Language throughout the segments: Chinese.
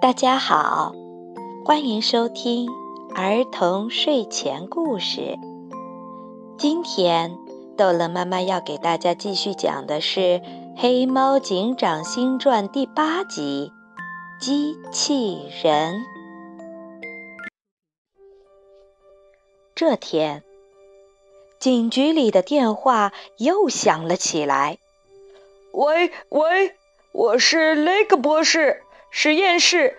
大家好，欢迎收听儿童睡前故事。今天逗乐妈妈要给大家继续讲的是《黑猫警长新传》第八集《机器人》。这天，警局里的电话又响了起来。喂喂，我是雷克博士。实验室，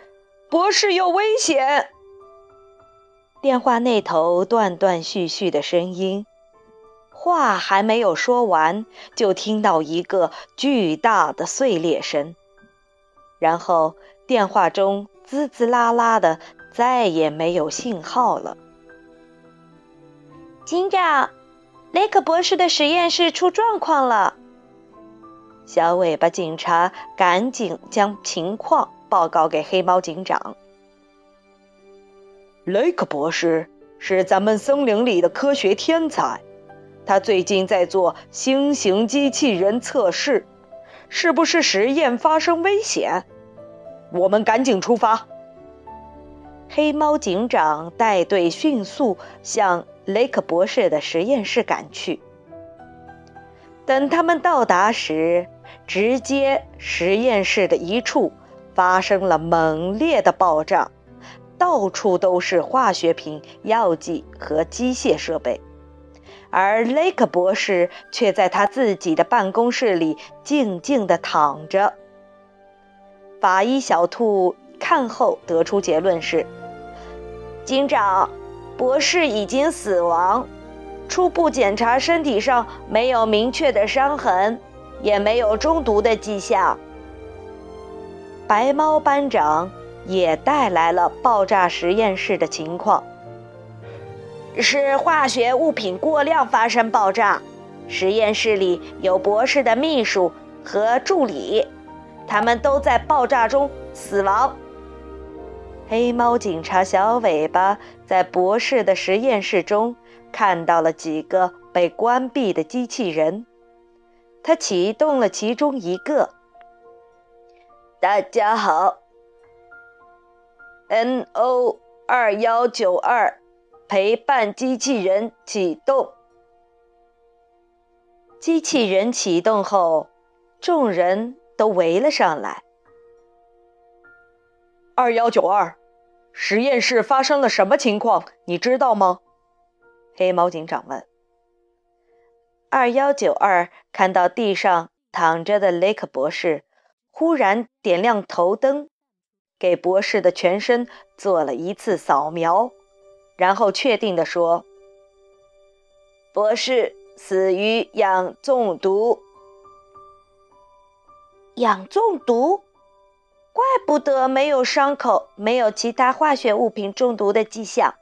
博士有危险。电话那头断断续续的声音，话还没有说完，就听到一个巨大的碎裂声，然后电话中滋滋啦啦的，再也没有信号了。警长，雷克博士的实验室出状况了。小尾巴警察赶紧将情况。报告给黑猫警长。雷克博士是咱们森林里的科学天才，他最近在做新型机器人测试，是不是实验发生危险？我们赶紧出发。黑猫警长带队迅速向雷克博士的实验室赶去。等他们到达时，直接实验室的一处。发生了猛烈的爆炸，到处都是化学品、药剂和机械设备，而雷克博士却在他自己的办公室里静静地躺着。法医小兔看后得出结论是：警长，博士已经死亡。初步检查身体上没有明确的伤痕，也没有中毒的迹象。白猫班长也带来了爆炸实验室的情况，是化学物品过量发生爆炸。实验室里有博士的秘书和助理，他们都在爆炸中死亡。黑猫警察小尾巴在博士的实验室中看到了几个被关闭的机器人，他启动了其中一个。大家好，N O 二幺九二陪伴机器人启动。机器人启动后，众人都围了上来。二幺九二，实验室发生了什么情况？你知道吗？黑猫警长问。二幺九二看到地上躺着的雷克博士。忽然点亮头灯，给博士的全身做了一次扫描，然后确定地说：“博士死于氧中毒。”氧中毒，怪不得没有伤口，没有其他化学物品中毒的迹象。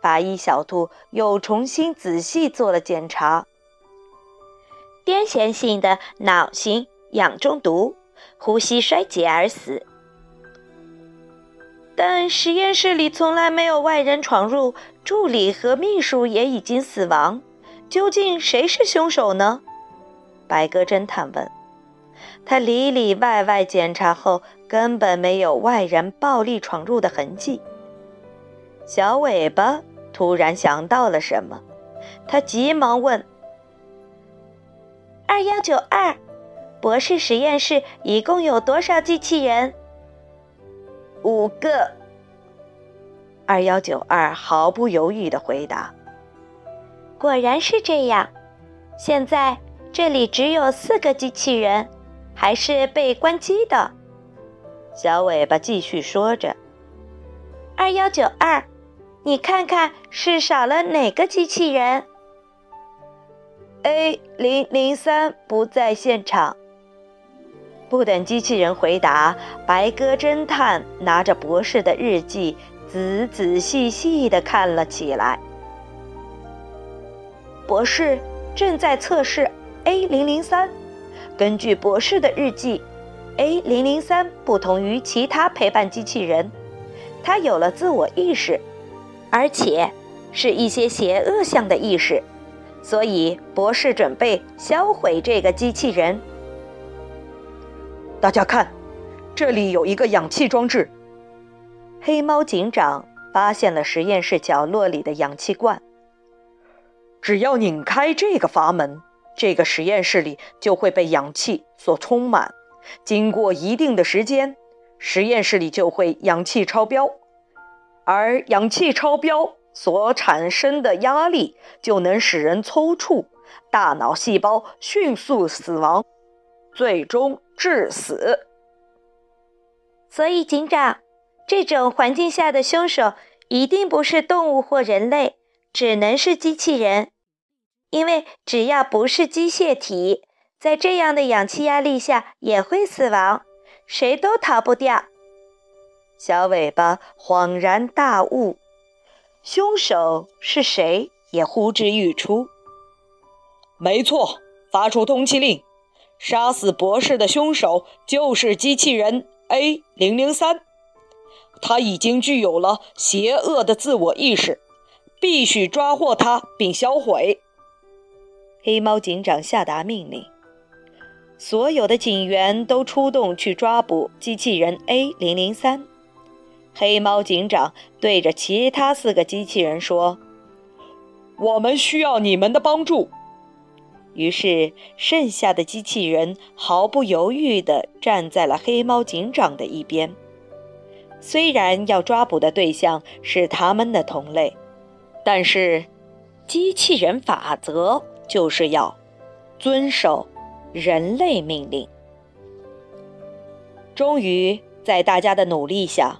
法医小兔又重新仔细做了检查，癫痫性的脑型氧中毒。呼吸衰竭而死，但实验室里从来没有外人闯入，助理和秘书也已经死亡。究竟谁是凶手呢？白鸽侦探问。他里里外外检查后，根本没有外人暴力闯入的痕迹。小尾巴突然想到了什么，他急忙问：“二幺九二。”博士实验室一共有多少机器人？五个。二幺九二毫不犹豫地回答：“果然是这样。现在这里只有四个机器人，还是被关机的。”小尾巴继续说着：“二幺九二，你看看是少了哪个机器人？”A 零零三不在现场。不等机器人回答，白鸽侦探拿着博士的日记，仔仔细细地看了起来。博士正在测试 A 零零三。根据博士的日记，A 零零三不同于其他陪伴机器人，它有了自我意识，而且是一些邪恶向的意识，所以博士准备销毁这个机器人。大家看，这里有一个氧气装置。黑猫警长发现了实验室角落里的氧气罐。只要拧开这个阀门，这个实验室里就会被氧气所充满。经过一定的时间，实验室里就会氧气超标，而氧气超标所产生的压力就能使人抽搐，大脑细胞迅速死亡，最终致死。所以，警长，这种环境下的凶手一定不是动物或人类，只能是机器人，因为只要不是机械体。在这样的氧气压力下也会死亡，谁都逃不掉。小尾巴恍然大悟，凶手是谁也呼之欲出。没错，发出通缉令，杀死博士的凶手就是机器人 A 零零三，他已经具有了邪恶的自我意识，必须抓获他并销毁。黑猫警长下达命令。所有的警员都出动去抓捕机器人 A 零零三。黑猫警长对着其他四个机器人说：“我们需要你们的帮助。”于是，剩下的机器人毫不犹豫地站在了黑猫警长的一边。虽然要抓捕的对象是他们的同类，但是机器人法则就是要遵守。人类命令，终于在大家的努力下，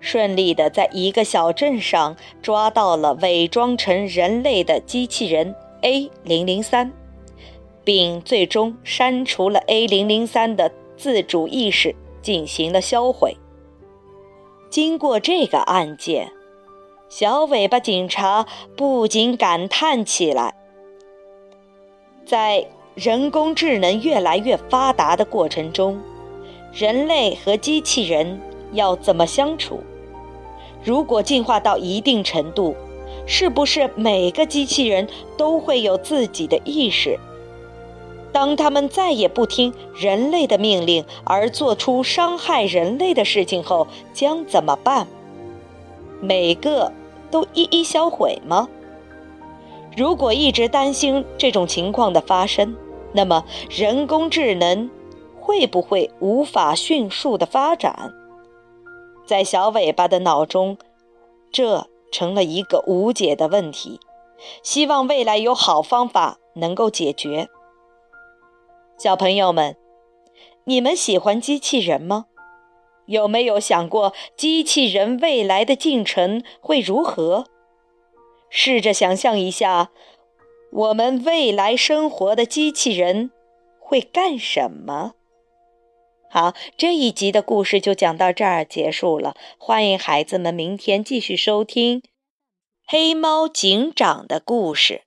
顺利的在一个小镇上抓到了伪装成人类的机器人 A 零零三，并最终删除了 A 零零三的自主意识，进行了销毁。经过这个案件，小尾巴警察不禁感叹起来，在。人工智能越来越发达的过程中，人类和机器人要怎么相处？如果进化到一定程度，是不是每个机器人都会有自己的意识？当他们再也不听人类的命令而做出伤害人类的事情后，将怎么办？每个都一一销毁吗？如果一直担心这种情况的发生，那么，人工智能会不会无法迅速的发展？在小尾巴的脑中，这成了一个无解的问题。希望未来有好方法能够解决。小朋友们，你们喜欢机器人吗？有没有想过机器人未来的进程会如何？试着想象一下。我们未来生活的机器人会干什么？好，这一集的故事就讲到这儿结束了。欢迎孩子们明天继续收听《黑猫警长》的故事。